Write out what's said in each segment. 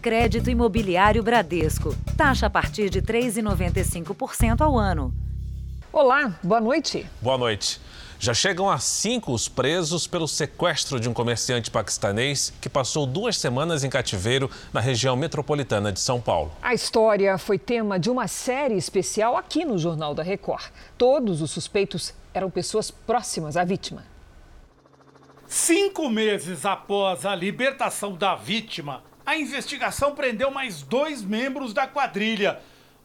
Crédito Imobiliário Bradesco. Taxa a partir de 3,95% ao ano. Olá, boa noite. Boa noite. Já chegam a cinco os presos pelo sequestro de um comerciante paquistanês que passou duas semanas em cativeiro na região metropolitana de São Paulo. A história foi tema de uma série especial aqui no Jornal da Record. Todos os suspeitos eram pessoas próximas à vítima. Cinco meses após a libertação da vítima, a investigação prendeu mais dois membros da quadrilha.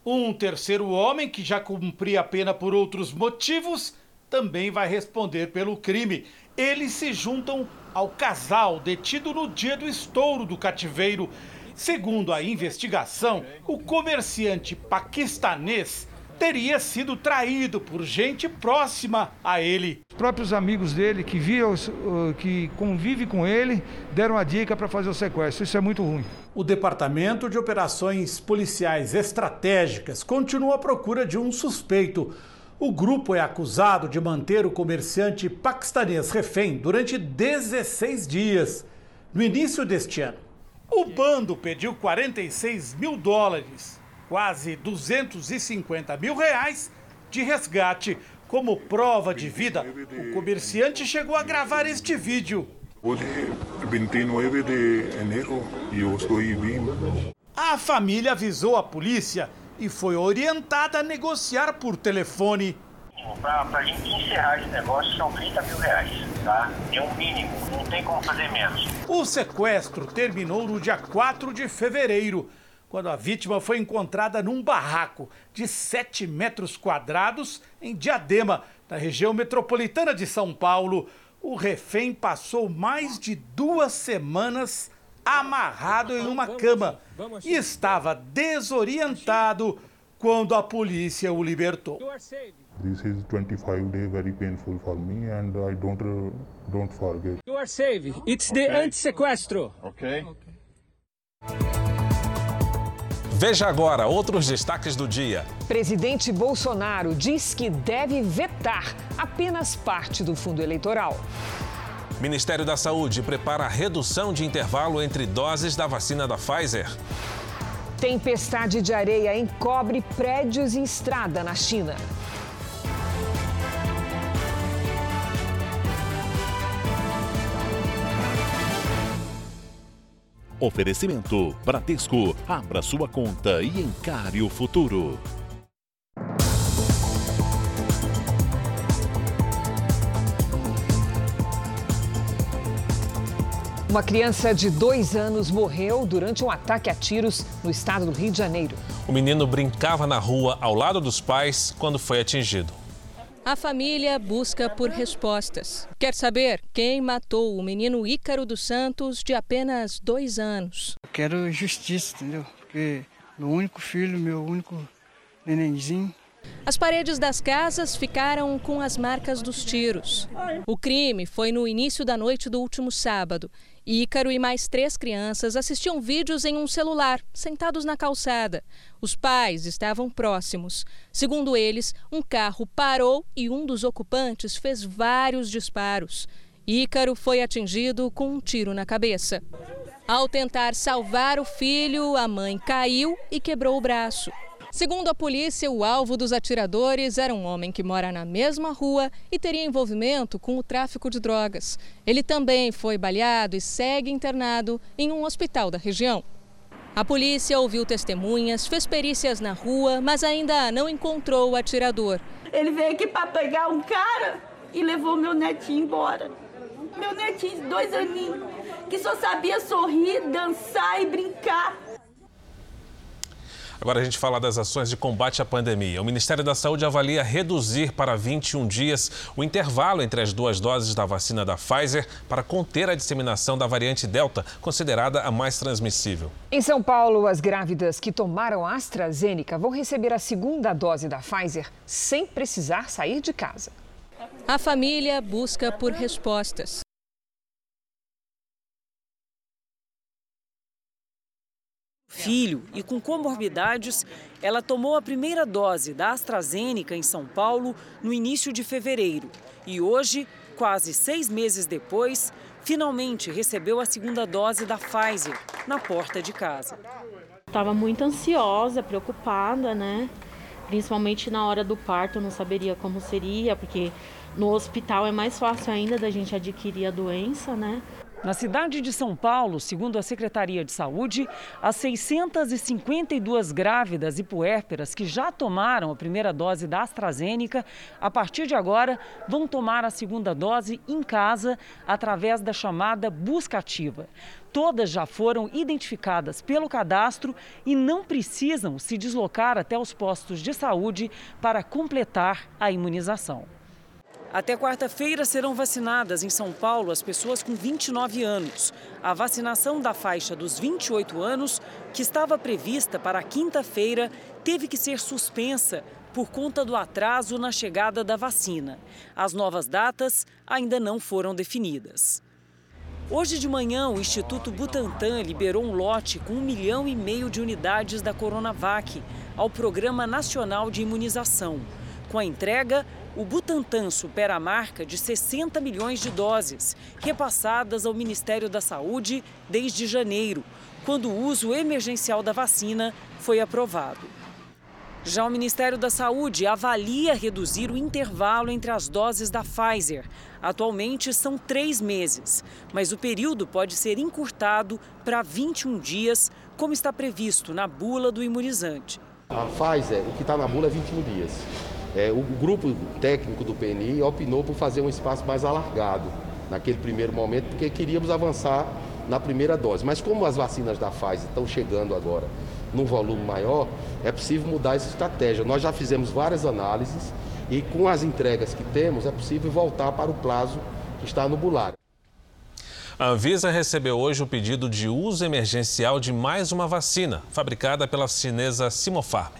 Um terceiro homem, que já cumpria a pena por outros motivos, também vai responder pelo crime. Eles se juntam ao casal detido no dia do estouro do cativeiro. Segundo a investigação, o comerciante paquistanês teria sido traído por gente próxima a ele. Os próprios amigos dele que viam, que convive com ele, deram a dica para fazer o sequestro. Isso é muito ruim. O Departamento de Operações Policiais Estratégicas continua à procura de um suspeito. O grupo é acusado de manter o comerciante paquistanês refém durante 16 dias. No início deste ano, o bando pediu 46 mil dólares, quase 250 mil reais, de resgate. Como prova de vida, o comerciante chegou a gravar este vídeo. Hoje, 29 de janeiro, eu estou bem. A família avisou a polícia e foi orientada a negociar por telefone. Para a gente encerrar esse negócio são 30 mil reais, tá? É um mínimo, não tem como fazer menos. O sequestro terminou no dia 4 de fevereiro, quando a vítima foi encontrada num barraco de 7 metros quadrados em Diadema, na região metropolitana de São Paulo. O refém passou mais de duas semanas amarrado em uma cama e estava desorientado quando a polícia o libertou. This is 25 day very painful for me and I don't uh, don't forget. You are safe. It's the anti-sequestro. Okay. Veja agora outros destaques do dia. Presidente Bolsonaro diz que deve vetar apenas parte do fundo eleitoral. Ministério da Saúde prepara a redução de intervalo entre doses da vacina da Pfizer. Tempestade de areia encobre prédios e estrada na China. Oferecimento Bradesco. Abra sua conta e encare o futuro. Uma criança de dois anos morreu durante um ataque a tiros no estado do Rio de Janeiro. O menino brincava na rua ao lado dos pais quando foi atingido. A família busca por respostas. Quer saber quem matou o menino Ícaro dos Santos, de apenas dois anos? Eu quero justiça, entendeu? Porque meu único filho, meu único nenenzinho. As paredes das casas ficaram com as marcas dos tiros. O crime foi no início da noite do último sábado. Ícaro e mais três crianças assistiam vídeos em um celular, sentados na calçada. Os pais estavam próximos. Segundo eles, um carro parou e um dos ocupantes fez vários disparos. Ícaro foi atingido com um tiro na cabeça. Ao tentar salvar o filho, a mãe caiu e quebrou o braço. Segundo a polícia, o alvo dos atiradores era um homem que mora na mesma rua e teria envolvimento com o tráfico de drogas. Ele também foi baleado e segue internado em um hospital da região. A polícia ouviu testemunhas, fez perícias na rua, mas ainda não encontrou o atirador. Ele veio aqui para pegar um cara e levou meu netinho embora. Meu netinho de dois aninhos, que só sabia sorrir, dançar e brincar. Agora a gente fala das ações de combate à pandemia. O Ministério da Saúde avalia reduzir para 21 dias o intervalo entre as duas doses da vacina da Pfizer para conter a disseminação da variante Delta, considerada a mais transmissível. Em São Paulo, as grávidas que tomaram a AstraZeneca vão receber a segunda dose da Pfizer sem precisar sair de casa. A família busca por respostas. Filho e com comorbidades, ela tomou a primeira dose da AstraZeneca em São Paulo no início de fevereiro. E hoje, quase seis meses depois, finalmente recebeu a segunda dose da Pfizer na porta de casa. Estava muito ansiosa, preocupada, né? Principalmente na hora do parto, não saberia como seria, porque no hospital é mais fácil ainda da gente adquirir a doença, né? Na cidade de São Paulo, segundo a Secretaria de Saúde, as 652 grávidas e puérperas que já tomaram a primeira dose da AstraZeneca, a partir de agora vão tomar a segunda dose em casa através da chamada busca ativa. Todas já foram identificadas pelo cadastro e não precisam se deslocar até os postos de saúde para completar a imunização. Até quarta-feira serão vacinadas em São Paulo as pessoas com 29 anos. A vacinação da faixa dos 28 anos, que estava prevista para quinta-feira, teve que ser suspensa por conta do atraso na chegada da vacina. As novas datas ainda não foram definidas. Hoje de manhã, o Instituto Butantan liberou um lote com um milhão e meio de unidades da Coronavac ao Programa Nacional de Imunização. Com a entrega, o Butantan supera a marca de 60 milhões de doses, repassadas ao Ministério da Saúde desde janeiro, quando o uso emergencial da vacina foi aprovado. Já o Ministério da Saúde avalia reduzir o intervalo entre as doses da Pfizer. Atualmente são três meses, mas o período pode ser encurtado para 21 dias, como está previsto na bula do imunizante. A Pfizer, o que está na bula é 21 dias. É, o grupo técnico do PNI opinou por fazer um espaço mais alargado naquele primeiro momento, porque queríamos avançar na primeira dose. Mas como as vacinas da Pfizer estão chegando agora num volume maior, é possível mudar essa estratégia. Nós já fizemos várias análises e com as entregas que temos é possível voltar para o prazo que está no bulário. A Anvisa recebeu hoje o pedido de uso emergencial de mais uma vacina, fabricada pela chinesa Sinopharm.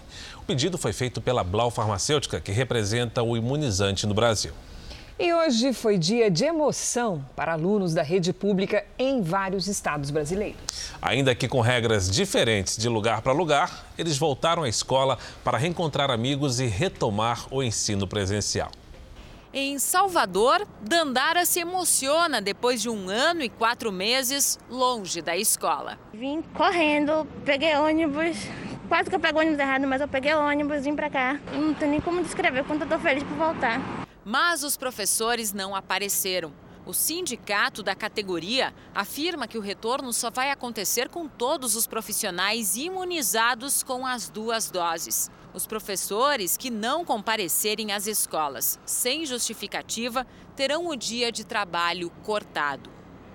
O pedido foi feito pela Blau Farmacêutica, que representa o imunizante no Brasil. E hoje foi dia de emoção para alunos da rede pública em vários estados brasileiros. Ainda que com regras diferentes de lugar para lugar, eles voltaram à escola para reencontrar amigos e retomar o ensino presencial. Em Salvador, Dandara se emociona depois de um ano e quatro meses longe da escola. Vim correndo, peguei ônibus, quase que eu pego o ônibus errado, mas eu peguei ônibus, vim pra cá. Não tem nem como descrever quanto eu tô feliz por voltar. Mas os professores não apareceram. O sindicato da categoria afirma que o retorno só vai acontecer com todos os profissionais imunizados com as duas doses. Os professores que não comparecerem às escolas sem justificativa terão o dia de trabalho cortado.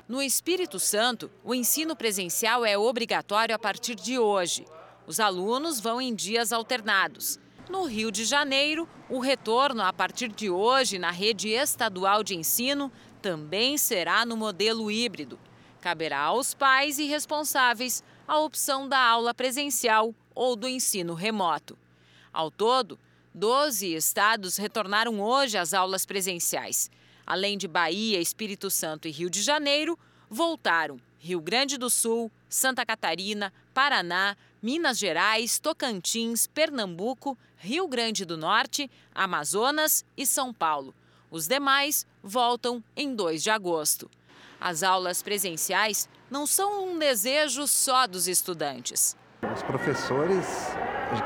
No Espírito Santo, o ensino presencial é obrigatório a partir de hoje. Os alunos vão em dias alternados. No Rio de Janeiro, o retorno a partir de hoje na rede estadual de ensino também será no modelo híbrido. Caberá aos pais e responsáveis a opção da aula presencial ou do ensino remoto. Ao todo, 12 estados retornaram hoje às aulas presenciais. Além de Bahia, Espírito Santo e Rio de Janeiro, voltaram Rio Grande do Sul, Santa Catarina, Paraná, Minas Gerais, Tocantins, Pernambuco, Rio Grande do Norte, Amazonas e São Paulo. Os demais voltam em 2 de agosto. As aulas presenciais não são um desejo só dos estudantes. Os professores,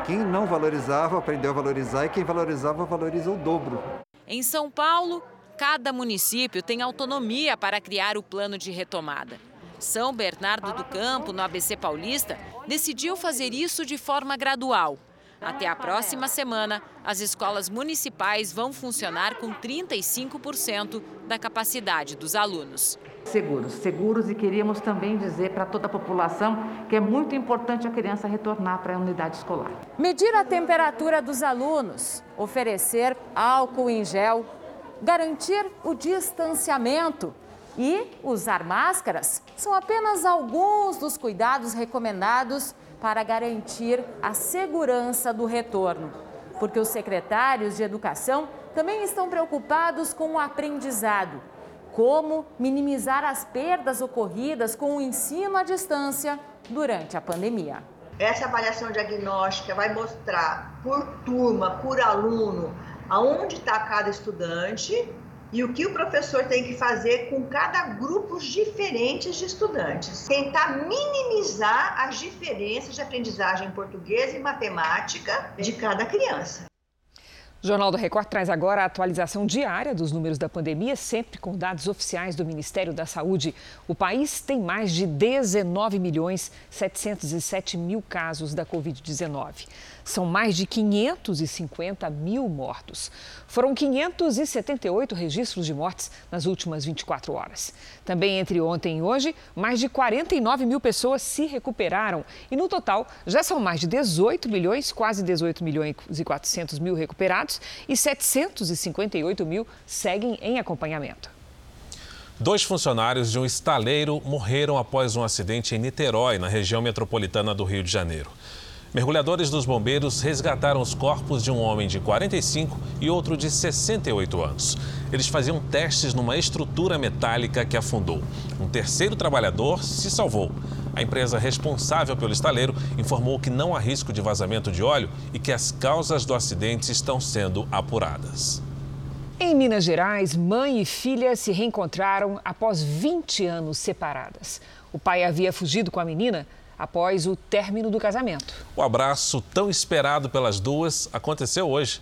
quem não valorizava, aprendeu a valorizar e quem valorizava, valoriza o dobro. Em São Paulo, cada município tem autonomia para criar o plano de retomada. São Bernardo do Campo, no ABC Paulista, decidiu fazer isso de forma gradual. Até a próxima semana, as escolas municipais vão funcionar com 35% da capacidade dos alunos. Seguros, seguros e queríamos também dizer para toda a população que é muito importante a criança retornar para a unidade escolar. Medir a temperatura dos alunos, oferecer álcool em gel, garantir o distanciamento e usar máscaras são apenas alguns dos cuidados recomendados para garantir a segurança do retorno. Porque os secretários de educação também estão preocupados com o aprendizado. Como minimizar as perdas ocorridas com o ensino à distância durante a pandemia. Essa avaliação diagnóstica vai mostrar por turma, por aluno, aonde está cada estudante e o que o professor tem que fazer com cada grupo diferentes de estudantes. Tentar minimizar as diferenças de aprendizagem em português e matemática de cada criança. O Jornal do Record traz agora a atualização diária dos números da pandemia, sempre com dados oficiais do Ministério da Saúde. O país tem mais de 19 milhões 707 mil casos da Covid-19. São mais de 550 mil mortos. Foram 578 registros de mortes nas últimas 24 horas. Também entre ontem e hoje, mais de 49 mil pessoas se recuperaram. E no total, já são mais de 18 milhões, quase 18 milhões e 400 mil recuperados e 758 mil seguem em acompanhamento. Dois funcionários de um estaleiro morreram após um acidente em Niterói, na região metropolitana do Rio de Janeiro. Mergulhadores dos bombeiros resgataram os corpos de um homem de 45 e outro de 68 anos. Eles faziam testes numa estrutura metálica que afundou. Um terceiro trabalhador se salvou. A empresa responsável pelo estaleiro informou que não há risco de vazamento de óleo e que as causas do acidente estão sendo apuradas. Em Minas Gerais, mãe e filha se reencontraram após 20 anos separadas. O pai havia fugido com a menina após o término do casamento. O abraço tão esperado pelas duas aconteceu hoje.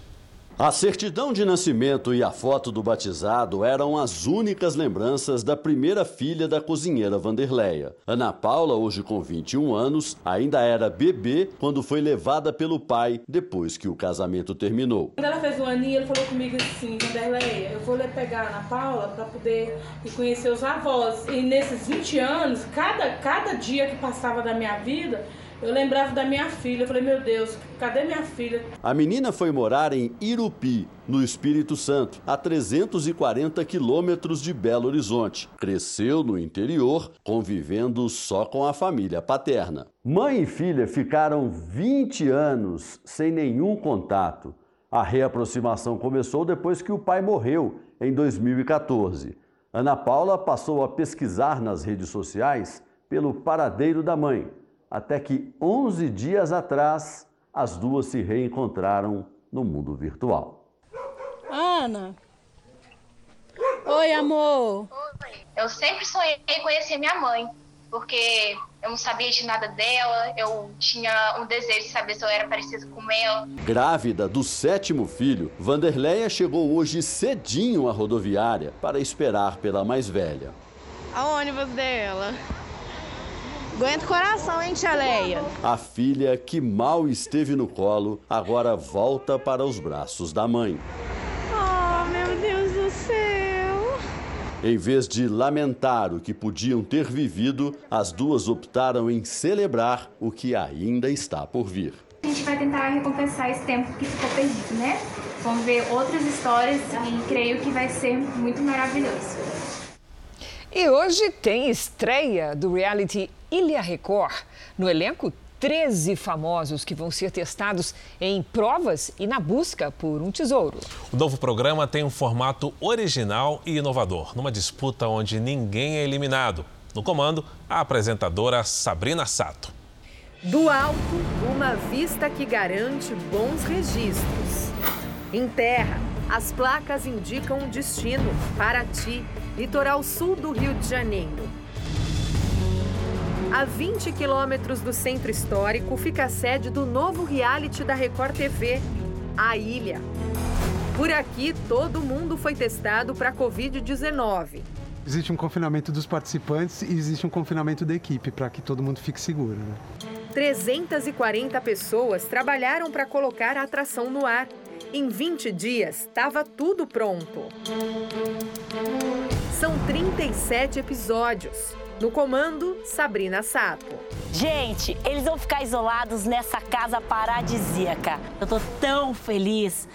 A certidão de nascimento e a foto do batizado eram as únicas lembranças da primeira filha da cozinheira Vanderleia. Ana Paula, hoje com 21 anos, ainda era bebê quando foi levada pelo pai depois que o casamento terminou. Quando ela fez um aninho, ele falou comigo assim: Vanderleia, eu vou pegar a Ana Paula para poder conhecer os avós. E nesses 20 anos, cada, cada dia que passava da minha vida, eu lembrava da minha filha. Eu falei, meu Deus, cadê minha filha? A menina foi morar em Irupi, no Espírito Santo, a 340 quilômetros de Belo Horizonte. Cresceu no interior, convivendo só com a família paterna. Mãe e filha ficaram 20 anos sem nenhum contato. A reaproximação começou depois que o pai morreu, em 2014. Ana Paula passou a pesquisar nas redes sociais pelo paradeiro da mãe até que 11 dias atrás as duas se reencontraram no mundo virtual. Ana. Oi, amor. Oi. Eu sempre sonhei em conhecer minha mãe, porque eu não sabia de nada dela, eu tinha um desejo de saber se eu era parecida com ela. Grávida do sétimo filho, Vanderleia chegou hoje cedinho à rodoviária para esperar pela mais velha. A ônibus dela. Aguenta o coração, hein, tia Leia? A filha, que mal esteve no colo, agora volta para os braços da mãe. Oh, meu Deus do céu! Em vez de lamentar o que podiam ter vivido, as duas optaram em celebrar o que ainda está por vir. A gente vai tentar recompensar esse tempo que ficou perdido, né? Vamos ver outras histórias e creio que vai ser muito maravilhoso. E hoje tem estreia do reality Ilha Record. No elenco, 13 famosos que vão ser testados em provas e na busca por um tesouro. O novo programa tem um formato original e inovador, numa disputa onde ninguém é eliminado. No comando, a apresentadora Sabrina Sato. Do alto, uma vista que garante bons registros. Em terra, as placas indicam um destino, Paraty, litoral sul do Rio de Janeiro. A 20 quilômetros do centro histórico fica a sede do novo reality da Record TV, A Ilha. Por aqui, todo mundo foi testado para a Covid-19. Existe um confinamento dos participantes e existe um confinamento da equipe para que todo mundo fique seguro. Né? 340 pessoas trabalharam para colocar a atração no ar. Em 20 dias, estava tudo pronto. São 37 episódios. No comando, Sabrina Sato. Gente, eles vão ficar isolados nessa casa paradisíaca. Eu tô tão feliz,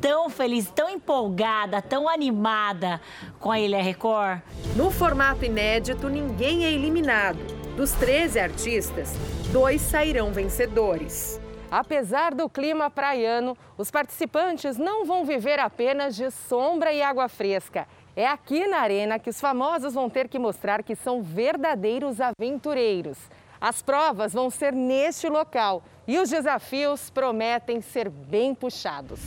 tão feliz, tão empolgada, tão animada com a Ilha Record. No formato inédito, ninguém é eliminado. Dos 13 artistas, dois sairão vencedores. Apesar do clima praiano, os participantes não vão viver apenas de sombra e água fresca. É aqui na arena que os famosos vão ter que mostrar que são verdadeiros aventureiros. As provas vão ser neste local e os desafios prometem ser bem puxados.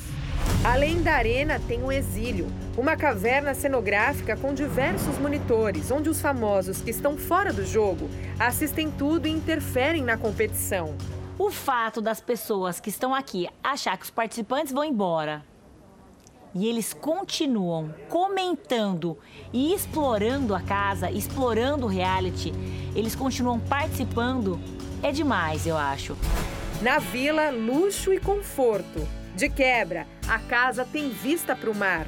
Além da arena, tem o exílio, uma caverna cenográfica com diversos monitores, onde os famosos que estão fora do jogo assistem tudo e interferem na competição. O fato das pessoas que estão aqui achar que os participantes vão embora e eles continuam comentando e explorando a casa, explorando o reality, eles continuam participando, é demais, eu acho. Na vila, luxo e conforto. De quebra, a casa tem vista para o mar.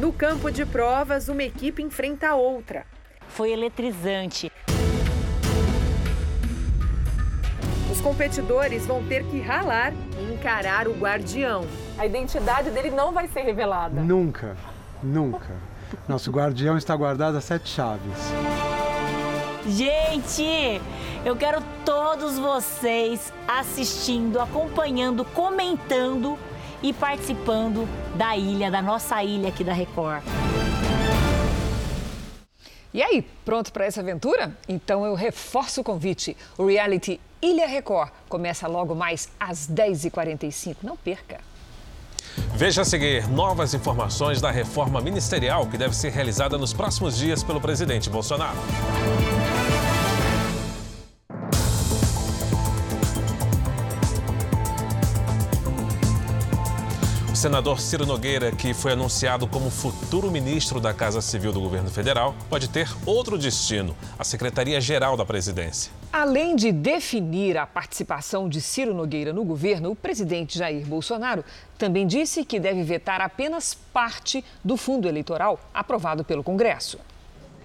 No campo de provas, uma equipe enfrenta a outra. Foi eletrizante. Os competidores vão ter que ralar e encarar o guardião. A identidade dele não vai ser revelada. Nunca, nunca. Nosso guardião está guardado a sete chaves. Gente, eu quero todos vocês assistindo, acompanhando, comentando e participando da ilha, da nossa ilha aqui da Record. E aí, pronto para essa aventura? Então eu reforço o convite. O reality Ilha Record começa logo mais às 10h45. Não perca! Veja a seguir novas informações da reforma ministerial que deve ser realizada nos próximos dias pelo presidente Bolsonaro. O senador Ciro Nogueira, que foi anunciado como futuro ministro da Casa Civil do governo federal, pode ter outro destino: a Secretaria-Geral da Presidência. Além de definir a participação de Ciro Nogueira no governo, o presidente Jair Bolsonaro também disse que deve vetar apenas parte do fundo eleitoral aprovado pelo Congresso.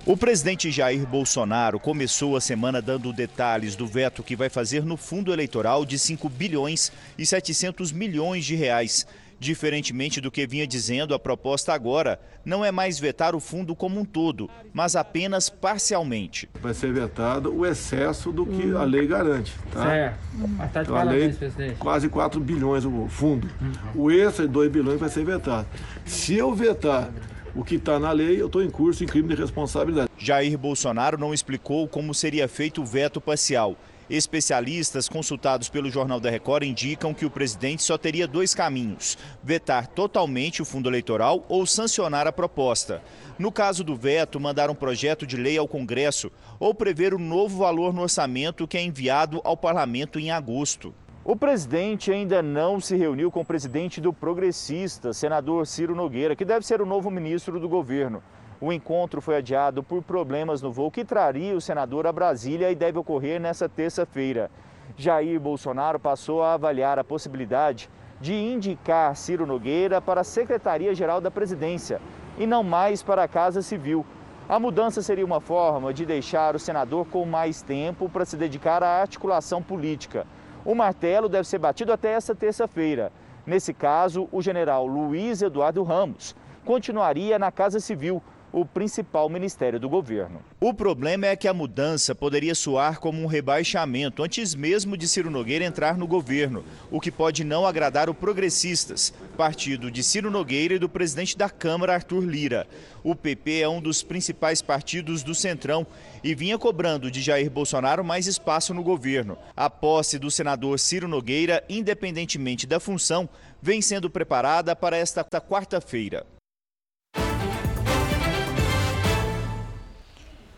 O presidente Jair Bolsonaro começou a semana dando detalhes do veto que vai fazer no fundo eleitoral de 5 bilhões e 700 milhões de reais. Diferentemente do que vinha dizendo, a proposta agora não é mais vetar o fundo como um todo, mas apenas parcialmente. Vai ser vetado o excesso do que a lei garante. Tá? Certo. Mas tá de Então, a lei, parabéns, presidente. quase 4 bilhões o fundo. O extra de 2 bilhões vai ser vetado. Se eu vetar o que está na lei, eu estou em curso em crime de responsabilidade. Jair Bolsonaro não explicou como seria feito o veto parcial. Especialistas consultados pelo Jornal da Record indicam que o presidente só teria dois caminhos: vetar totalmente o fundo eleitoral ou sancionar a proposta. No caso do veto, mandar um projeto de lei ao Congresso ou prever um novo valor no orçamento que é enviado ao parlamento em agosto. O presidente ainda não se reuniu com o presidente do Progressista, senador Ciro Nogueira, que deve ser o novo ministro do governo. O encontro foi adiado por problemas no voo que traria o senador a Brasília e deve ocorrer nesta terça-feira. Jair Bolsonaro passou a avaliar a possibilidade de indicar Ciro Nogueira para a Secretaria-Geral da Presidência e não mais para a Casa Civil. A mudança seria uma forma de deixar o senador com mais tempo para se dedicar à articulação política. O martelo deve ser batido até essa terça-feira. Nesse caso, o general Luiz Eduardo Ramos continuaria na Casa Civil, o principal ministério do governo. O problema é que a mudança poderia soar como um rebaixamento antes mesmo de Ciro Nogueira entrar no governo, o que pode não agradar o Progressistas, partido de Ciro Nogueira e do presidente da Câmara, Arthur Lira. O PP é um dos principais partidos do Centrão e vinha cobrando de Jair Bolsonaro mais espaço no governo. A posse do senador Ciro Nogueira, independentemente da função, vem sendo preparada para esta quarta-feira.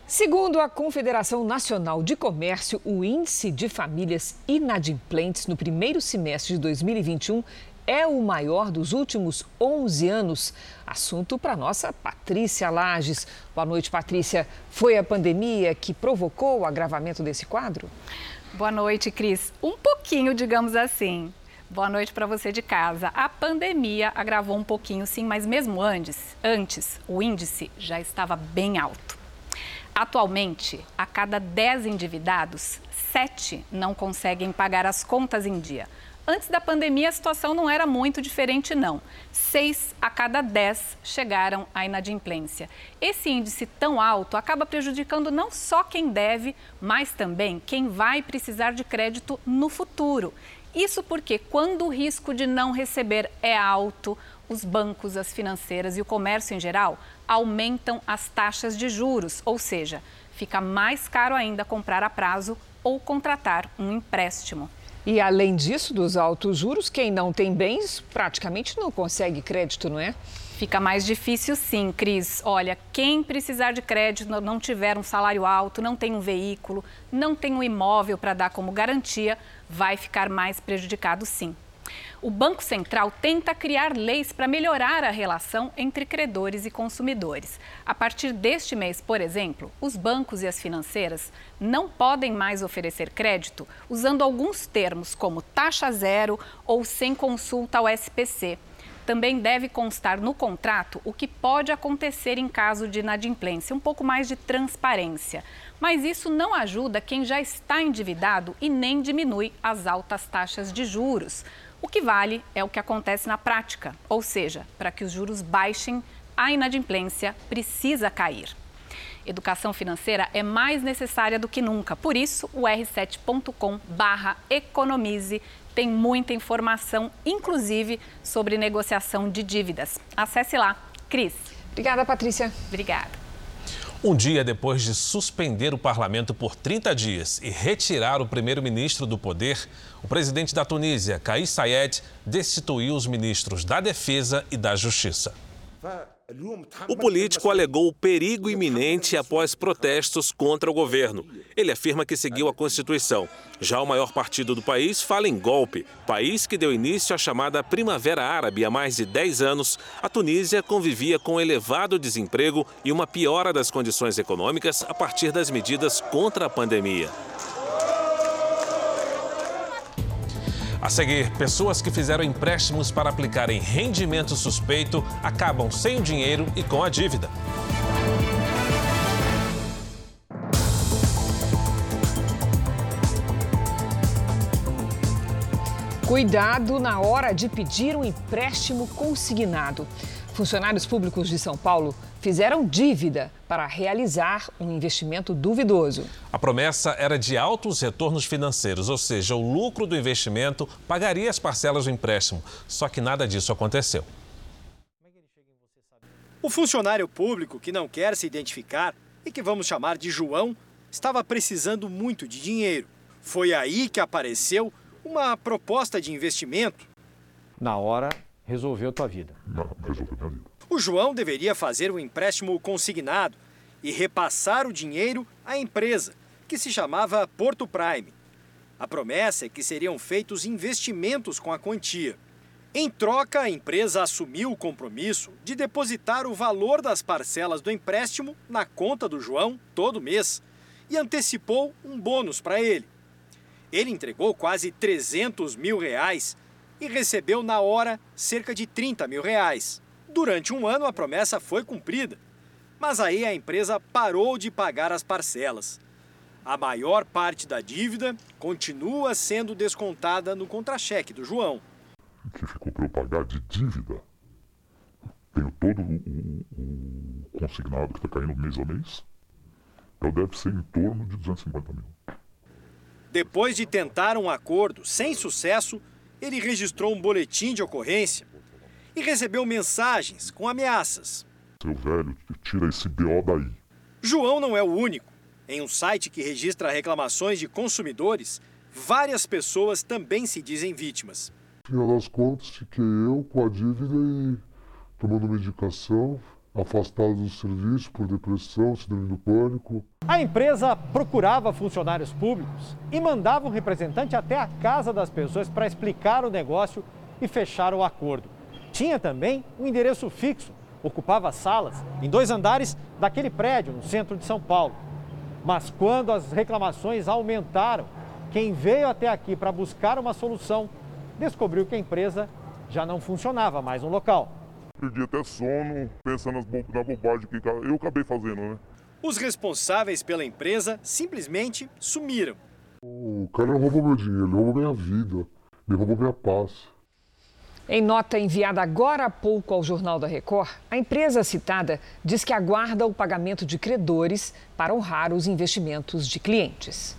Segundo a Confederação Nacional de Comércio, o índice de famílias inadimplentes no primeiro semestre de 2021 é o maior dos últimos 11 anos. Assunto para nossa Patrícia Lages. Boa noite, Patrícia. Foi a pandemia que provocou o agravamento desse quadro? Boa noite, Cris. Um pouquinho, digamos assim. Boa noite para você de casa. A pandemia agravou um pouquinho, sim, mas mesmo antes, antes, o índice já estava bem alto. Atualmente, a cada 10 endividados, 7 não conseguem pagar as contas em dia. Antes da pandemia, a situação não era muito diferente, não. 6 a cada 10 chegaram à inadimplência. Esse índice tão alto acaba prejudicando não só quem deve, mas também quem vai precisar de crédito no futuro. Isso porque, quando o risco de não receber é alto, os bancos, as financeiras e o comércio em geral aumentam as taxas de juros, ou seja, fica mais caro ainda comprar a prazo ou contratar um empréstimo. E além disso, dos altos juros, quem não tem bens praticamente não consegue crédito, não é? Fica mais difícil sim, Cris. Olha, quem precisar de crédito, não tiver um salário alto, não tem um veículo, não tem um imóvel para dar como garantia, vai ficar mais prejudicado sim. O Banco Central tenta criar leis para melhorar a relação entre credores e consumidores. A partir deste mês, por exemplo, os bancos e as financeiras não podem mais oferecer crédito usando alguns termos como taxa zero ou sem consulta ao SPC. Também deve constar no contrato o que pode acontecer em caso de inadimplência, um pouco mais de transparência. Mas isso não ajuda quem já está endividado e nem diminui as altas taxas de juros. O que vale é o que acontece na prática, ou seja, para que os juros baixem, a inadimplência precisa cair. Educação financeira é mais necessária do que nunca. Por isso, o r7.com/economize tem muita informação, inclusive sobre negociação de dívidas. Acesse lá. Cris. Obrigada, Patrícia. Obrigada. Um dia depois de suspender o parlamento por 30 dias e retirar o primeiro-ministro do poder, o presidente da Tunísia, Kais Saied, destituiu os ministros da Defesa e da Justiça. O político alegou o perigo iminente após protestos contra o governo. Ele afirma que seguiu a Constituição. Já o maior partido do país fala em golpe. País que deu início à chamada Primavera Árabe há mais de 10 anos, a Tunísia convivia com elevado desemprego e uma piora das condições econômicas a partir das medidas contra a pandemia. A seguir, pessoas que fizeram empréstimos para aplicar em rendimento suspeito acabam sem o dinheiro e com a dívida. Cuidado na hora de pedir um empréstimo consignado. Funcionários públicos de São Paulo fizeram dívida para realizar um investimento duvidoso. A promessa era de altos retornos financeiros, ou seja, o lucro do investimento pagaria as parcelas do empréstimo. Só que nada disso aconteceu. O funcionário público que não quer se identificar e que vamos chamar de João estava precisando muito de dinheiro. Foi aí que apareceu uma proposta de investimento. Na hora resolveu tua vida. Não, resolveu minha vida. O João deveria fazer um empréstimo consignado e repassar o dinheiro à empresa, que se chamava Porto Prime. A promessa é que seriam feitos investimentos com a quantia. Em troca, a empresa assumiu o compromisso de depositar o valor das parcelas do empréstimo na conta do João todo mês e antecipou um bônus para ele. Ele entregou quase 300 mil reais e recebeu na hora cerca de 30 mil reais. Durante um ano a promessa foi cumprida, mas aí a empresa parou de pagar as parcelas. A maior parte da dívida continua sendo descontada no contra-cheque do João. O que ficou para eu pagar de dívida? Tenho todo o, o, o consignado que está caindo mês a mês. Então deve ser em torno de 250 mil. Depois de tentar um acordo sem sucesso, ele registrou um boletim de ocorrência e recebeu mensagens com ameaças. Seu velho, tira esse BO daí. João não é o único. Em um site que registra reclamações de consumidores, várias pessoas também se dizem vítimas. Final das contas, fiquei eu com a dívida e tomando medicação, afastado do serviço por depressão, síndrome do pânico. A empresa procurava funcionários públicos e mandava um representante até a casa das pessoas para explicar o negócio e fechar o acordo. Tinha também um endereço fixo, ocupava salas em dois andares daquele prédio no centro de São Paulo. Mas quando as reclamações aumentaram, quem veio até aqui para buscar uma solução descobriu que a empresa já não funcionava mais no local. Perdi até sono pensando na bobagem que eu acabei fazendo, né? Os responsáveis pela empresa simplesmente sumiram. O cara roubou meu dinheiro, ele roubou minha vida, ele roubou minha paz. Em nota enviada agora há pouco ao Jornal da Record, a empresa citada diz que aguarda o pagamento de credores para honrar os investimentos de clientes.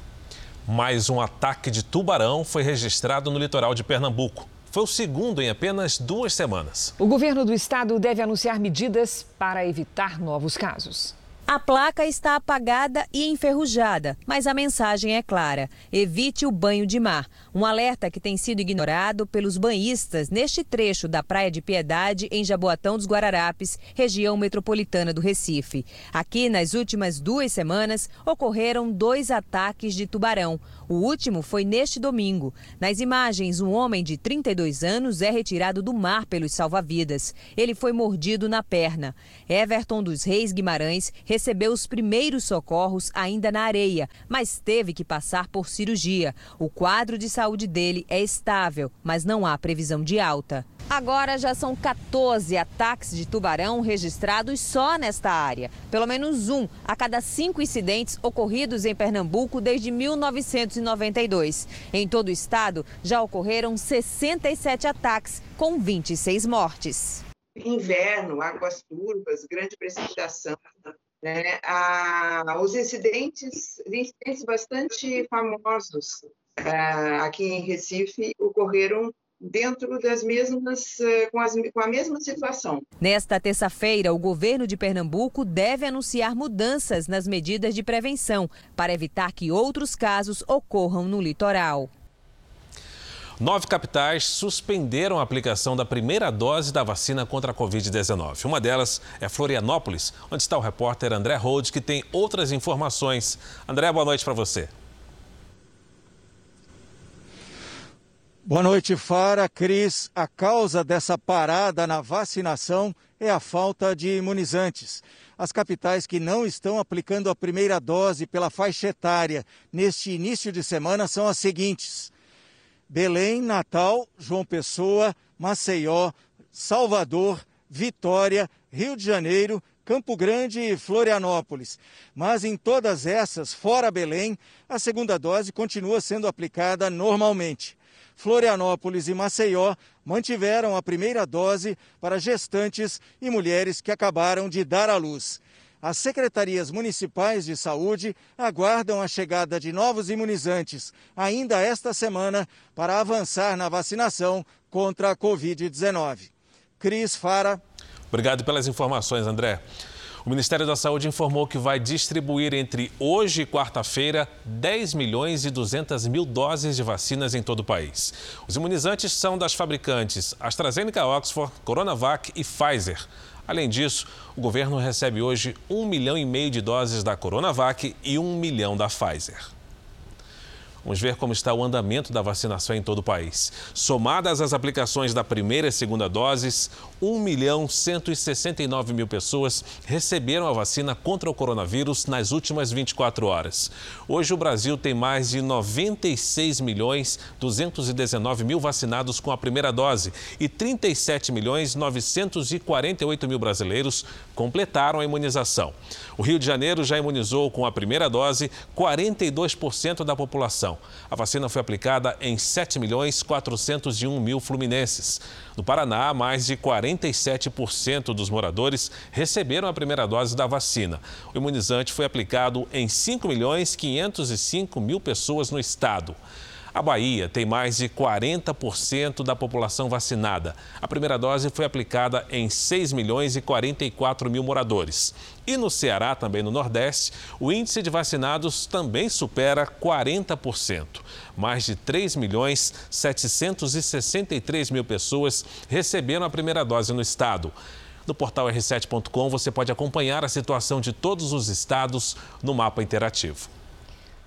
Mais um ataque de tubarão foi registrado no litoral de Pernambuco. Foi o segundo em apenas duas semanas. O governo do estado deve anunciar medidas para evitar novos casos. A placa está apagada e enferrujada, mas a mensagem é clara: evite o banho de mar. Um alerta que tem sido ignorado pelos banhistas neste trecho da Praia de Piedade, em Jaboatão dos Guararapes, região metropolitana do Recife. Aqui, nas últimas duas semanas, ocorreram dois ataques de tubarão. O último foi neste domingo. Nas imagens, um homem de 32 anos é retirado do mar pelos salva-vidas. Ele foi mordido na perna. Everton dos Reis Guimarães recebeu os primeiros socorros ainda na areia, mas teve que passar por cirurgia. O quadro de saúde dele é estável, mas não há previsão de alta. Agora já são 14 ataques de tubarão registrados só nesta área. Pelo menos um a cada cinco incidentes ocorridos em Pernambuco desde 1992. Em todo o estado, já ocorreram 67 ataques, com 26 mortes. Inverno, águas turvas, grande precipitação. Né? Os incidentes, incidentes bastante famosos ah, aqui em Recife ocorreram dentro das mesmas, eh, com, as, com a mesma situação. Nesta terça-feira, o governo de Pernambuco deve anunciar mudanças nas medidas de prevenção para evitar que outros casos ocorram no litoral. Nove capitais suspenderam a aplicação da primeira dose da vacina contra a Covid-19. Uma delas é Florianópolis, onde está o repórter André Rhodes, que tem outras informações. André, boa noite para você. Boa noite, Fara. Cris, a causa dessa parada na vacinação é a falta de imunizantes. As capitais que não estão aplicando a primeira dose pela faixa etária neste início de semana são as seguintes: Belém, Natal, João Pessoa, Maceió, Salvador, Vitória, Rio de Janeiro, Campo Grande e Florianópolis. Mas em todas essas, fora Belém, a segunda dose continua sendo aplicada normalmente. Florianópolis e Maceió mantiveram a primeira dose para gestantes e mulheres que acabaram de dar à luz. As secretarias municipais de saúde aguardam a chegada de novos imunizantes ainda esta semana para avançar na vacinação contra a Covid-19. Cris Fara. Obrigado pelas informações, André. O Ministério da Saúde informou que vai distribuir entre hoje e quarta-feira 10 milhões e 200 mil doses de vacinas em todo o país. Os imunizantes são das fabricantes AstraZeneca, Oxford, Coronavac e Pfizer. Além disso, o governo recebe hoje um milhão e meio de doses da Coronavac e um milhão da Pfizer. Vamos ver como está o andamento da vacinação em todo o país. Somadas as aplicações da primeira e segunda doses, 1 milhão 169 mil pessoas receberam a vacina contra o coronavírus nas últimas 24 horas. Hoje o Brasil tem mais de 96 milhões 219 mil vacinados com a primeira dose e 37 milhões 948 mil brasileiros completaram a imunização. O Rio de Janeiro já imunizou com a primeira dose 42% da população. A vacina foi aplicada em 7 milhões 401 mil fluminenses. No Paraná, mais de 47% dos moradores receberam a primeira dose da vacina. O imunizante foi aplicado em 5 milhões 505 mil pessoas no estado. A Bahia tem mais de 40% da população vacinada. A primeira dose foi aplicada em 6 milhões e 44 mil moradores. E no Ceará, também no Nordeste, o índice de vacinados também supera 40%. Mais de 3 milhões 763 mil pessoas receberam a primeira dose no estado. No portal r7.com você pode acompanhar a situação de todos os estados no mapa interativo.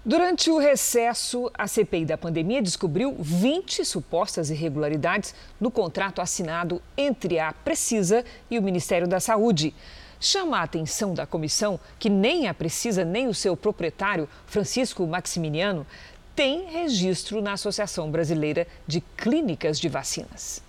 Durante o recesso, a CPI da pandemia descobriu 20 supostas irregularidades no contrato assinado entre a Precisa e o Ministério da Saúde. Chama a atenção da comissão que nem a Precisa nem o seu proprietário, Francisco Maximiliano, tem registro na Associação Brasileira de Clínicas de Vacinas.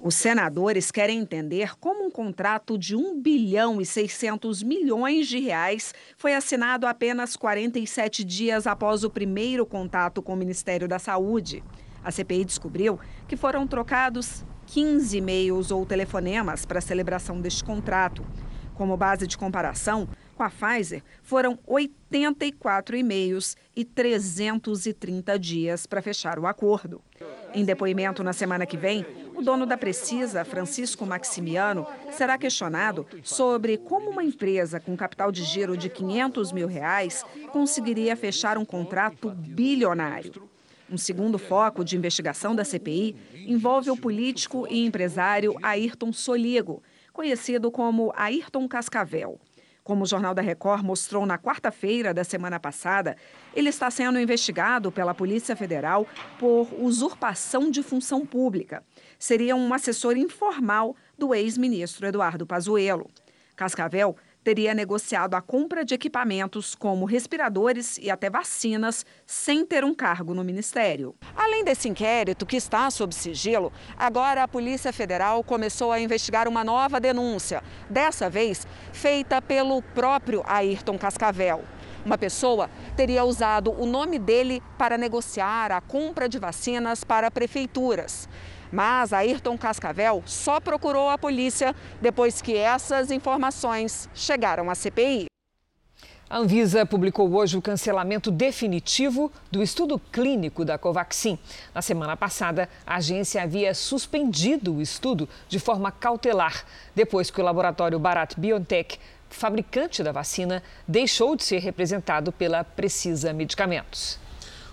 Os senadores querem entender como um contrato de 1 bilhão e 600 milhões de reais foi assinado apenas 47 dias após o primeiro contato com o Ministério da Saúde. A CPI descobriu que foram trocados 15 e-mails ou telefonemas para a celebração deste contrato. Como base de comparação, com a Pfizer, foram 84 e-mails e 330 dias para fechar o acordo. Em depoimento na semana que vem, o dono da Precisa, Francisco Maximiano, será questionado sobre como uma empresa com capital de giro de 500 mil reais conseguiria fechar um contrato bilionário. Um segundo foco de investigação da CPI envolve o político e empresário Ayrton Soligo, conhecido como Ayrton Cascavel. Como o Jornal da Record mostrou na quarta-feira da semana passada, ele está sendo investigado pela Polícia Federal por usurpação de função pública. Seria um assessor informal do ex-ministro Eduardo Pazuello. Cascavel teria negociado a compra de equipamentos como respiradores e até vacinas sem ter um cargo no ministério. Além desse inquérito que está sob sigilo, agora a Polícia Federal começou a investigar uma nova denúncia, dessa vez feita pelo próprio Ayrton Cascavel. Uma pessoa teria usado o nome dele para negociar a compra de vacinas para prefeituras. Mas Ayrton Cascavel só procurou a polícia depois que essas informações chegaram à CPI. A Anvisa publicou hoje o cancelamento definitivo do estudo clínico da Covaxin. Na semana passada, a agência havia suspendido o estudo de forma cautelar, depois que o laboratório Bharat Biotech, fabricante da vacina, deixou de ser representado pela Precisa Medicamentos.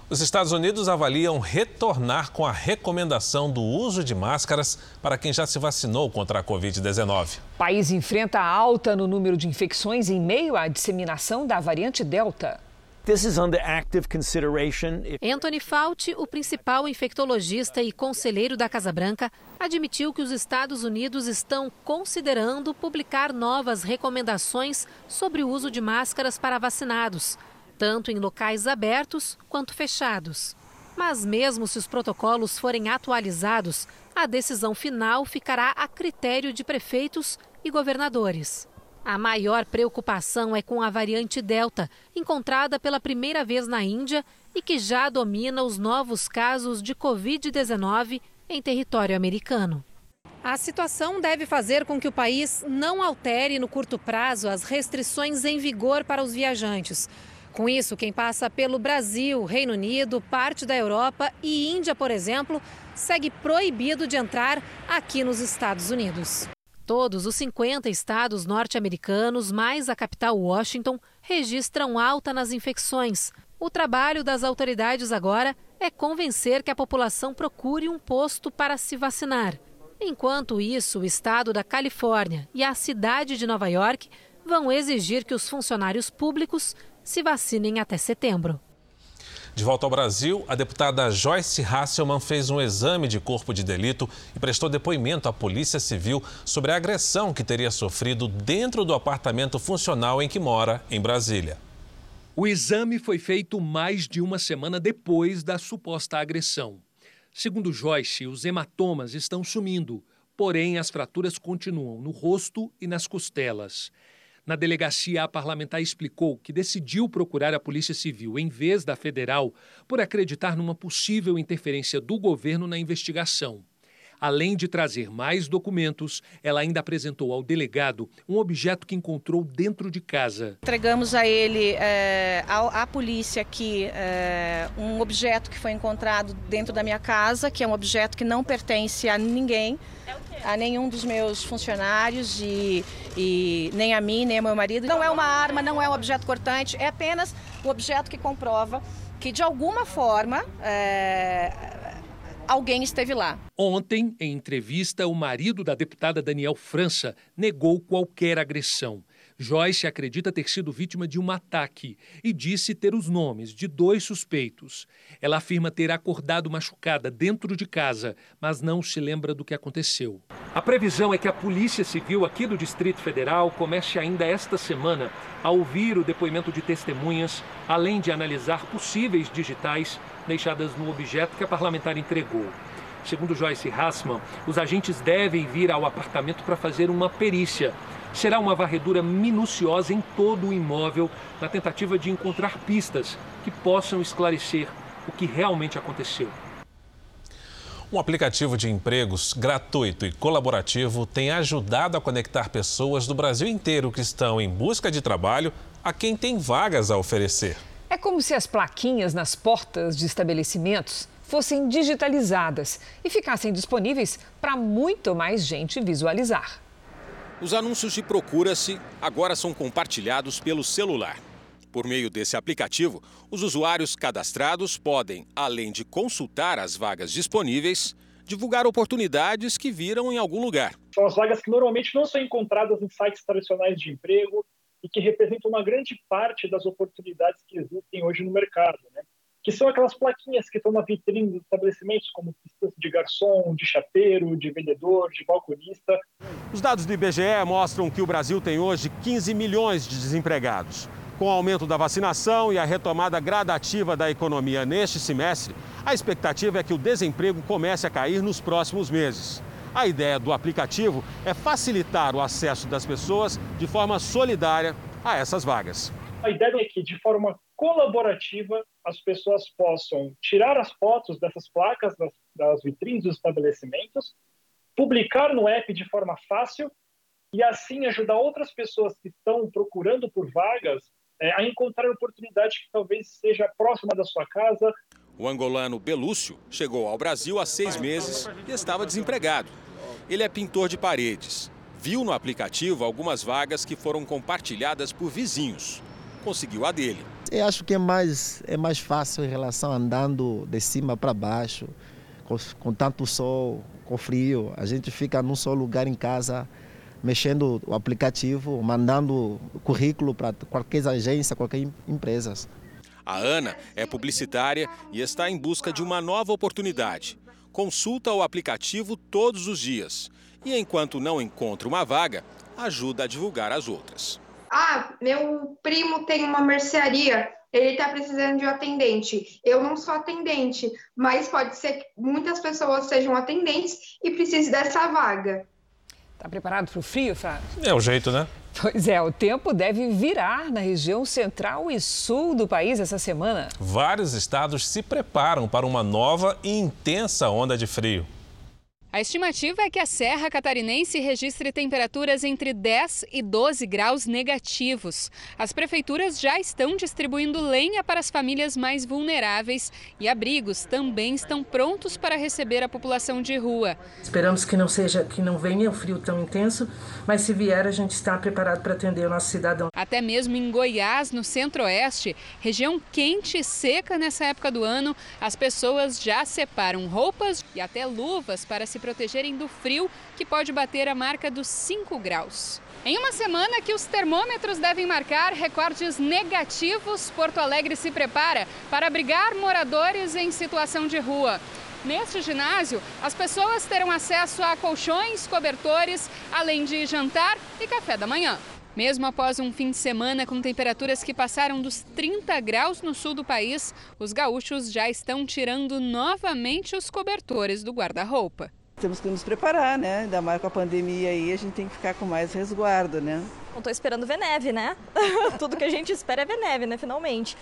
Os Estados Unidos avaliam retornar com a recomendação do uso de máscaras para quem já se vacinou contra a Covid-19. O país enfrenta alta no número de infecções em meio à disseminação da variante Delta. Anthony Fauci, o principal infectologista e conselheiro da Casa Branca, admitiu que os Estados Unidos estão considerando publicar novas recomendações sobre o uso de máscaras para vacinados tanto em locais abertos quanto fechados. Mas, mesmo se os protocolos forem atualizados, a decisão final ficará a critério de prefeitos e governadores. A maior preocupação é com a variante Delta, encontrada pela primeira vez na Índia e que já domina os novos casos de Covid-19 em território americano. A situação deve fazer com que o país não altere no curto prazo as restrições em vigor para os viajantes. Com isso, quem passa pelo Brasil, Reino Unido, parte da Europa e Índia, por exemplo, segue proibido de entrar aqui nos Estados Unidos. Todos os 50 estados norte-americanos, mais a capital Washington, registram alta nas infecções. O trabalho das autoridades agora é convencer que a população procure um posto para se vacinar. Enquanto isso, o estado da Califórnia e a cidade de Nova York vão exigir que os funcionários públicos se vacinem até setembro. De volta ao Brasil, a deputada Joyce Hasselman fez um exame de corpo de delito e prestou depoimento à Polícia Civil sobre a agressão que teria sofrido dentro do apartamento funcional em que mora, em Brasília. O exame foi feito mais de uma semana depois da suposta agressão. Segundo Joyce, os hematomas estão sumindo, porém as fraturas continuam no rosto e nas costelas. Na delegacia, a parlamentar explicou que decidiu procurar a Polícia Civil em vez da federal por acreditar numa possível interferência do governo na investigação. Além de trazer mais documentos, ela ainda apresentou ao delegado um objeto que encontrou dentro de casa. Entregamos a ele, é, à, à, polícia aqui, é, um objeto que foi encontrado dentro da minha casa, que é um objeto que não pertence a ninguém a nenhum dos meus funcionários e, e nem a mim, nem ao meu marido. Não é uma arma, não é um objeto cortante, é apenas o objeto que comprova que de alguma forma é, alguém esteve lá. Ontem, em entrevista, o marido da deputada Daniel França negou qualquer agressão. Joyce acredita ter sido vítima de um ataque e disse ter os nomes de dois suspeitos. Ela afirma ter acordado machucada dentro de casa, mas não se lembra do que aconteceu. A previsão é que a Polícia Civil aqui do Distrito Federal comece ainda esta semana a ouvir o depoimento de testemunhas, além de analisar possíveis digitais deixadas no objeto que a parlamentar entregou. Segundo Joyce Hassman, os agentes devem vir ao apartamento para fazer uma perícia será uma varredura minuciosa em todo o imóvel na tentativa de encontrar pistas que possam esclarecer o que realmente aconteceu. Um aplicativo de empregos gratuito e colaborativo tem ajudado a conectar pessoas do Brasil inteiro que estão em busca de trabalho a quem tem vagas a oferecer. É como se as plaquinhas nas portas de estabelecimentos fossem digitalizadas e ficassem disponíveis para muito mais gente visualizar. Os anúncios de Procura-se agora são compartilhados pelo celular. Por meio desse aplicativo, os usuários cadastrados podem, além de consultar as vagas disponíveis, divulgar oportunidades que viram em algum lugar. São as vagas que normalmente não são encontradas em sites tradicionais de emprego e que representam uma grande parte das oportunidades que existem hoje no mercado. Né? Que são aquelas plaquinhas que estão na vitrine dos estabelecimentos, como de garçom, de chapeiro, de vendedor, de balconista. Os dados do IBGE mostram que o Brasil tem hoje 15 milhões de desempregados. Com o aumento da vacinação e a retomada gradativa da economia neste semestre, a expectativa é que o desemprego comece a cair nos próximos meses. A ideia do aplicativo é facilitar o acesso das pessoas de forma solidária a essas vagas. A ideia é que, de forma colaborativa, as pessoas possam tirar as fotos dessas placas das, das vitrines dos estabelecimentos, publicar no app de forma fácil e assim ajudar outras pessoas que estão procurando por vagas é, a encontrar oportunidade que talvez seja próxima da sua casa. O angolano Belúcio chegou ao Brasil há seis meses e estava desempregado. Ele é pintor de paredes. Viu no aplicativo algumas vagas que foram compartilhadas por vizinhos. Conseguiu a dele. Eu acho que é mais, é mais fácil em relação a andando de cima para baixo, com, com tanto sol, com frio. A gente fica num só lugar em casa, mexendo o aplicativo, mandando currículo para qualquer agência, qualquer empresa. A Ana é publicitária e está em busca de uma nova oportunidade. Consulta o aplicativo todos os dias e, enquanto não encontra uma vaga, ajuda a divulgar as outras. Ah, meu primo tem uma mercearia, ele está precisando de um atendente. Eu não sou atendente, mas pode ser que muitas pessoas sejam atendentes e precisem dessa vaga. Está preparado para o frio, Fábio? É o jeito, né? Pois é, o tempo deve virar na região central e sul do país essa semana. Vários estados se preparam para uma nova e intensa onda de frio. A estimativa é que a Serra Catarinense registre temperaturas entre 10 e 12 graus negativos. As prefeituras já estão distribuindo lenha para as famílias mais vulneráveis e abrigos também estão prontos para receber a população de rua. Esperamos que não seja que não venha um frio tão intenso, mas se vier a gente está preparado para atender o nosso cidadão. Até mesmo em Goiás, no Centro-Oeste, região quente e seca nessa época do ano, as pessoas já separam roupas e até luvas para se protegerem do frio, que pode bater a marca dos 5 graus. Em uma semana que os termômetros devem marcar recordes negativos, Porto Alegre se prepara para abrigar moradores em situação de rua. Neste ginásio, as pessoas terão acesso a colchões, cobertores, além de jantar e café da manhã. Mesmo após um fim de semana com temperaturas que passaram dos 30 graus no sul do país, os gaúchos já estão tirando novamente os cobertores do guarda-roupa. Temos que nos preparar, né? Ainda mais com a pandemia aí, a gente tem que ficar com mais resguardo, né? Não estou esperando ver neve, né? Tudo que a gente espera é ver neve, né? Finalmente.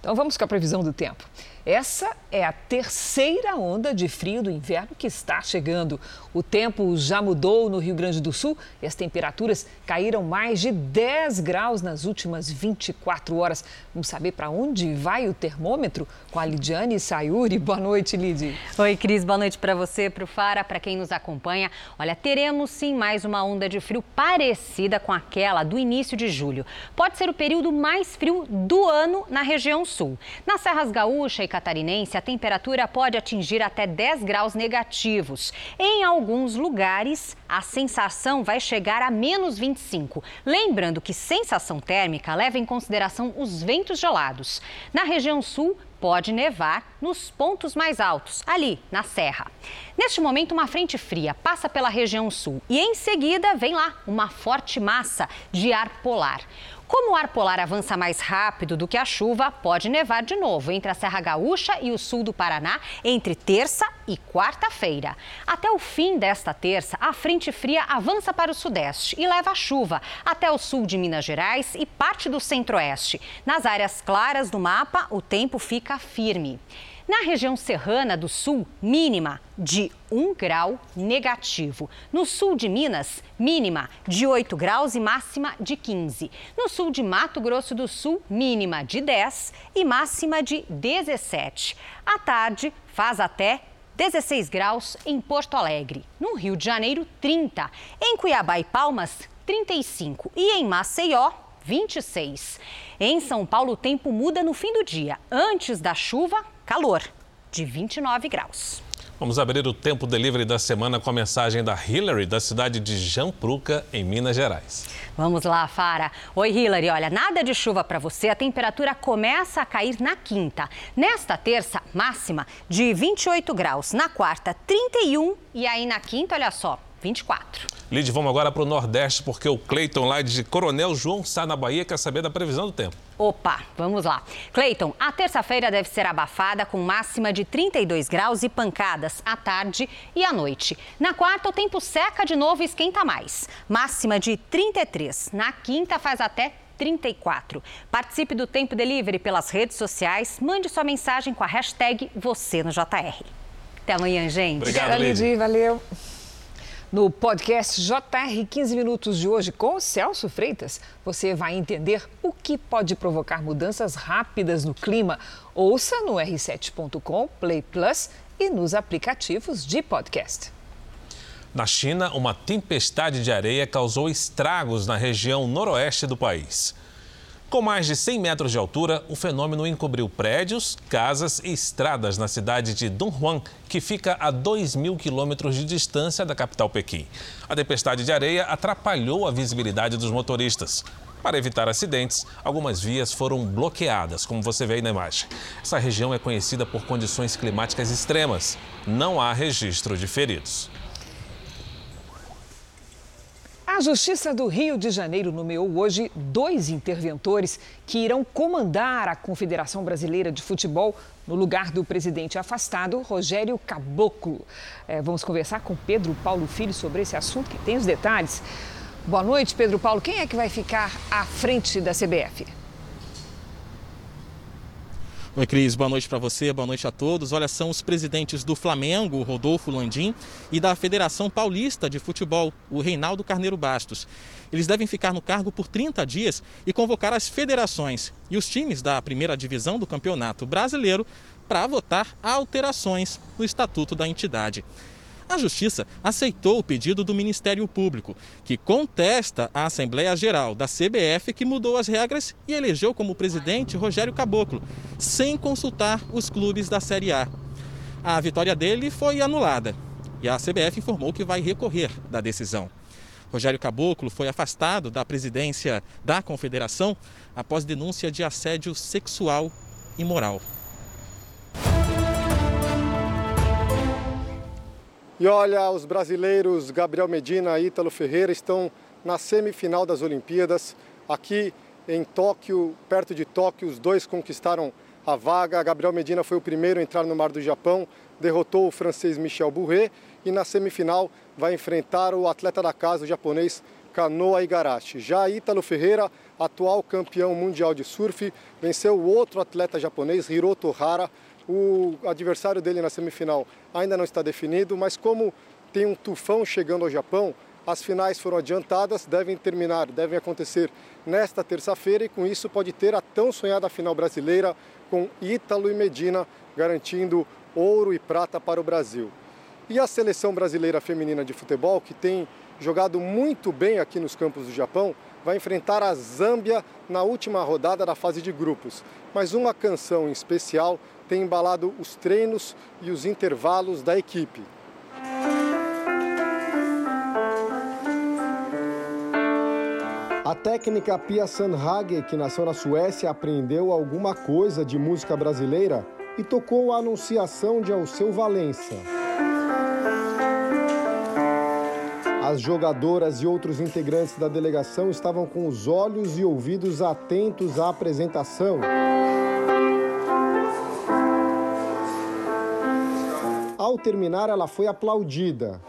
Então vamos com a previsão do tempo. Essa é a terceira onda de frio do inverno que está chegando. O tempo já mudou no Rio Grande do Sul e as temperaturas caíram mais de 10 graus nas últimas 24 horas. Vamos saber para onde vai o termômetro com a Lidiane Sayuri. Boa noite, Lid. Oi, Cris. Boa noite para você, para o Fara, para quem nos acompanha. Olha, teremos sim mais uma onda de frio parecida com aquela do início de julho. Pode ser o período mais frio do ano na região sul. Nas Serras Gaúcha e catarinense, a temperatura pode atingir até 10 graus negativos. Em alguns lugares, a sensação vai chegar a menos 25. Lembrando que sensação térmica leva em consideração os ventos gelados. Na região sul, pode nevar nos pontos mais altos, ali na serra. Neste momento, uma frente fria passa pela região sul e em seguida vem lá uma forte massa de ar polar. Como o ar polar avança mais rápido do que a chuva, pode nevar de novo entre a Serra Gaúcha e o sul do Paraná entre terça e quarta-feira. Até o fim desta terça, a frente fria avança para o sudeste e leva chuva até o sul de Minas Gerais e parte do centro-oeste. Nas áreas claras do mapa, o tempo fica firme. Na região serrana do sul, mínima de 1 grau negativo. No sul de Minas, mínima de 8 graus e máxima de 15. No sul de Mato Grosso do Sul, mínima de 10 e máxima de 17. À tarde, faz até 16 graus em Porto Alegre. No Rio de Janeiro, 30. Em Cuiabá e Palmas, 35. E em Maceió, 26. Em São Paulo, o tempo muda no fim do dia. Antes da chuva, calor de 29 graus. Vamos abrir o tempo delivery da semana com a mensagem da Hillary, da cidade de Jampruca, em Minas Gerais. Vamos lá, Fara. Oi, Hillary. Olha, nada de chuva para você. A temperatura começa a cair na quinta. Nesta terça, máxima de 28 graus. Na quarta, 31. E aí na quinta, olha só, 24. Lid, vamos agora para o Nordeste, porque o Cleiton lá de Coronel João Sá, na Bahia, quer saber da previsão do tempo. Opa, vamos lá. Cleiton, a terça-feira deve ser abafada com máxima de 32 graus e pancadas à tarde e à noite. Na quarta, o tempo seca de novo e esquenta mais. Máxima de 33. Na quinta, faz até 34. Participe do Tempo Delivery pelas redes sociais. Mande sua mensagem com a hashtag você no JR. Até amanhã, gente. Obrigado, Lid. Valeu. No podcast JR 15 Minutos de hoje com Celso Freitas, você vai entender o que pode provocar mudanças rápidas no clima. Ouça no r7.com, Play Plus e nos aplicativos de podcast. Na China, uma tempestade de areia causou estragos na região noroeste do país. Com mais de 100 metros de altura, o fenômeno encobriu prédios, casas e estradas na cidade de Dunhuang, que fica a 2 mil quilômetros de distância da capital Pequim. A tempestade de areia atrapalhou a visibilidade dos motoristas. Para evitar acidentes, algumas vias foram bloqueadas, como você vê aí na imagem. Essa região é conhecida por condições climáticas extremas. Não há registro de feridos. A Justiça do Rio de Janeiro nomeou hoje dois interventores que irão comandar a Confederação Brasileira de Futebol no lugar do presidente afastado, Rogério Caboclo. É, vamos conversar com Pedro Paulo Filho sobre esse assunto, que tem os detalhes. Boa noite, Pedro Paulo. Quem é que vai ficar à frente da CBF? Oi, Cris, boa noite para você, boa noite a todos. Olha, são os presidentes do Flamengo, Rodolfo Landim, e da Federação Paulista de Futebol, o Reinaldo Carneiro Bastos. Eles devem ficar no cargo por 30 dias e convocar as federações e os times da primeira divisão do Campeonato Brasileiro para votar alterações no estatuto da entidade. A Justiça aceitou o pedido do Ministério Público, que contesta a Assembleia Geral da CBF que mudou as regras e elegeu como presidente Rogério Caboclo, sem consultar os clubes da Série A. A vitória dele foi anulada e a CBF informou que vai recorrer da decisão. Rogério Caboclo foi afastado da presidência da confederação após denúncia de assédio sexual e moral. E olha, os brasileiros Gabriel Medina e Ítalo Ferreira estão na semifinal das Olimpíadas. Aqui em Tóquio, perto de Tóquio, os dois conquistaram a vaga. Gabriel Medina foi o primeiro a entrar no Mar do Japão, derrotou o francês Michel Bourret e na semifinal vai enfrentar o atleta da casa, o japonês Kanoa Igarashi. Já Ítalo Ferreira, atual campeão mundial de surf, venceu o outro atleta japonês, Hiroto Hara, o adversário dele na semifinal ainda não está definido, mas como tem um tufão chegando ao Japão, as finais foram adiantadas, devem terminar, devem acontecer nesta terça-feira e com isso pode ter a tão sonhada final brasileira com Ítalo e Medina garantindo ouro e prata para o Brasil. E a seleção brasileira feminina de futebol, que tem jogado muito bem aqui nos campos do Japão, vai enfrentar a Zâmbia na última rodada da fase de grupos. Mas uma canção em especial tem embalado os treinos e os intervalos da equipe. A técnica Pia Sandhage, que nasceu na Suécia, aprendeu alguma coisa de música brasileira e tocou a anunciação de Alceu Valença. As jogadoras e outros integrantes da delegação estavam com os olhos e ouvidos atentos à apresentação. Ao terminar, ela foi aplaudida.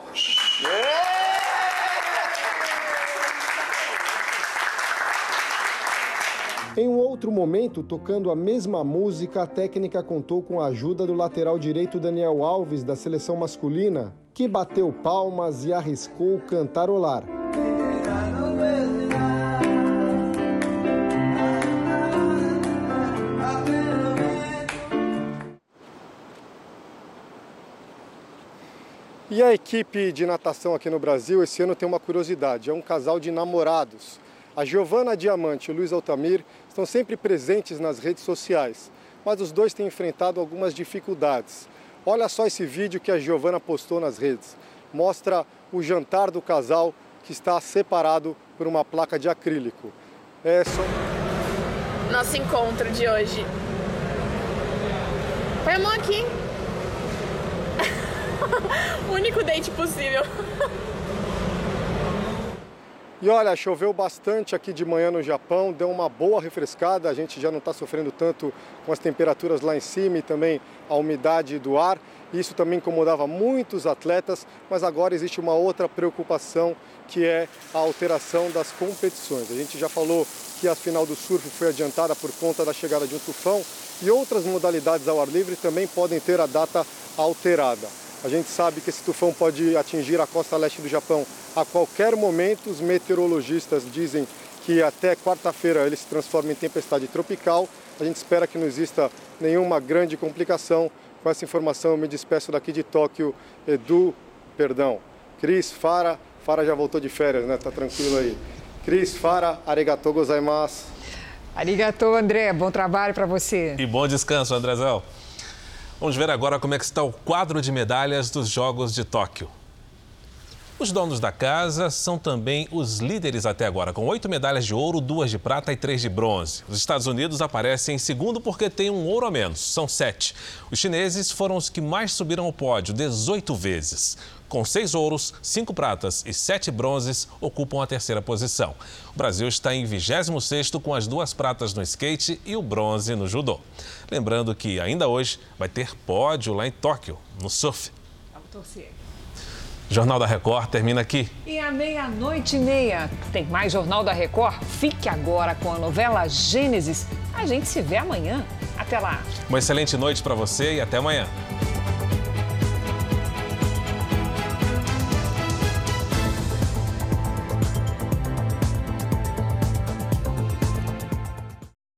Em um outro momento, tocando a mesma música, a técnica contou com a ajuda do lateral direito Daniel Alves, da seleção masculina, que bateu palmas e arriscou cantarolar. E a equipe de natação aqui no Brasil esse ano tem uma curiosidade: é um casal de namorados. A Giovana Diamante e o Luiz Altamir estão sempre presentes nas redes sociais, mas os dois têm enfrentado algumas dificuldades. Olha só esse vídeo que a Giovana postou nas redes. Mostra o jantar do casal que está separado por uma placa de acrílico. É só... Nosso encontro de hoje. Põe a mão aqui. O único date possível. E olha, choveu bastante aqui de manhã no Japão, deu uma boa refrescada, a gente já não está sofrendo tanto com as temperaturas lá em cima e também a umidade do ar. Isso também incomodava muitos atletas, mas agora existe uma outra preocupação que é a alteração das competições. A gente já falou que a final do surf foi adiantada por conta da chegada de um tufão e outras modalidades ao ar livre também podem ter a data alterada. A gente sabe que esse tufão pode atingir a costa leste do Japão a qualquer momento. Os meteorologistas dizem que até quarta-feira ele se transforma em tempestade tropical. A gente espera que não exista nenhuma grande complicação. Com essa informação, eu me despeço daqui de Tóquio, Edu, perdão, Cris, Fara. Fara já voltou de férias, né? Tá tranquilo aí. Cris, Fara, arigatou gozaimasu. Arigatou, André. Bom trabalho para você. E bom descanso, Andrezão. Vamos ver agora como é que está o quadro de medalhas dos Jogos de Tóquio. Os donos da casa são também os líderes até agora, com oito medalhas de ouro, duas de prata e três de bronze. Os Estados Unidos aparecem em segundo porque tem um ouro a menos, são sete. Os chineses foram os que mais subiram ao pódio, 18 vezes. Com seis ouros, cinco pratas e sete bronzes, ocupam a terceira posição. O Brasil está em 26º com as duas pratas no skate e o bronze no judô. Lembrando que ainda hoje vai ter pódio lá em Tóquio, no surf. Vamos torcer. Jornal da Record termina aqui. E à meia-noite e meia tem mais Jornal da Record? Fique agora com a novela Gênesis. A gente se vê amanhã. Até lá. Uma excelente noite para você e até amanhã.